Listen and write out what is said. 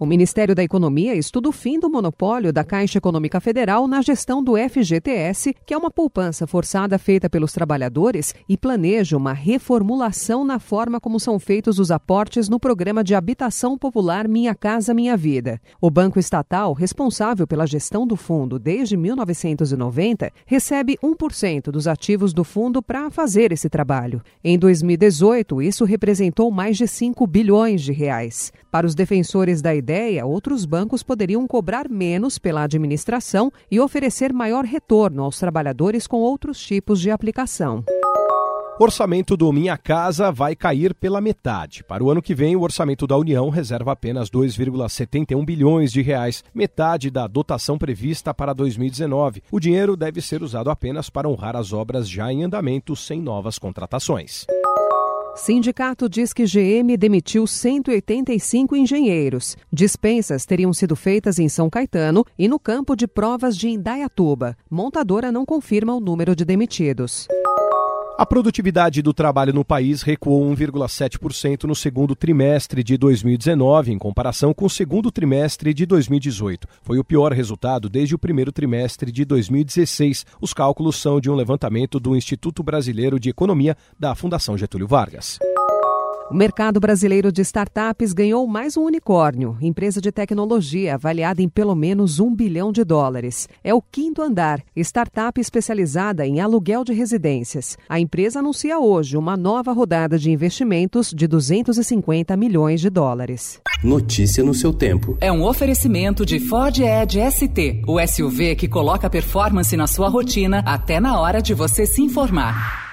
O Ministério da Economia estuda o fim do monopólio da Caixa Econômica Federal na gestão do FGTS, que é uma poupança forçada feita pelos trabalhadores, e planeja uma reformulação na forma como são feitos os aportes no programa de habitação popular Minha Casa Minha Vida. O banco estatal, responsável pela gestão do fundo desde 1990, recebe 1% dos ativos do fundo para fazer esse trabalho. Em 2018, isso representou mais de 5 bilhões de reais. Para os defensores da ideia, ideia, outros bancos poderiam cobrar menos pela administração e oferecer maior retorno aos trabalhadores com outros tipos de aplicação. Orçamento do Minha Casa vai cair pela metade. Para o ano que vem, o orçamento da União reserva apenas 2,71 bilhões de reais, metade da dotação prevista para 2019. O dinheiro deve ser usado apenas para honrar as obras já em andamento sem novas contratações. Sindicato diz que GM demitiu 185 engenheiros. Dispensas teriam sido feitas em São Caetano e no campo de provas de Indaiatuba. Montadora não confirma o número de demitidos. A produtividade do trabalho no país recuou 1,7% no segundo trimestre de 2019, em comparação com o segundo trimestre de 2018. Foi o pior resultado desde o primeiro trimestre de 2016. Os cálculos são de um levantamento do Instituto Brasileiro de Economia da Fundação Getúlio Vargas. O mercado brasileiro de startups ganhou mais um unicórnio, empresa de tecnologia avaliada em pelo menos um bilhão de dólares. É o Quinto Andar, startup especializada em aluguel de residências. A empresa anuncia hoje uma nova rodada de investimentos de 250 milhões de dólares. Notícia no seu tempo. É um oferecimento de Ford Edge ST, o SUV que coloca performance na sua rotina até na hora de você se informar.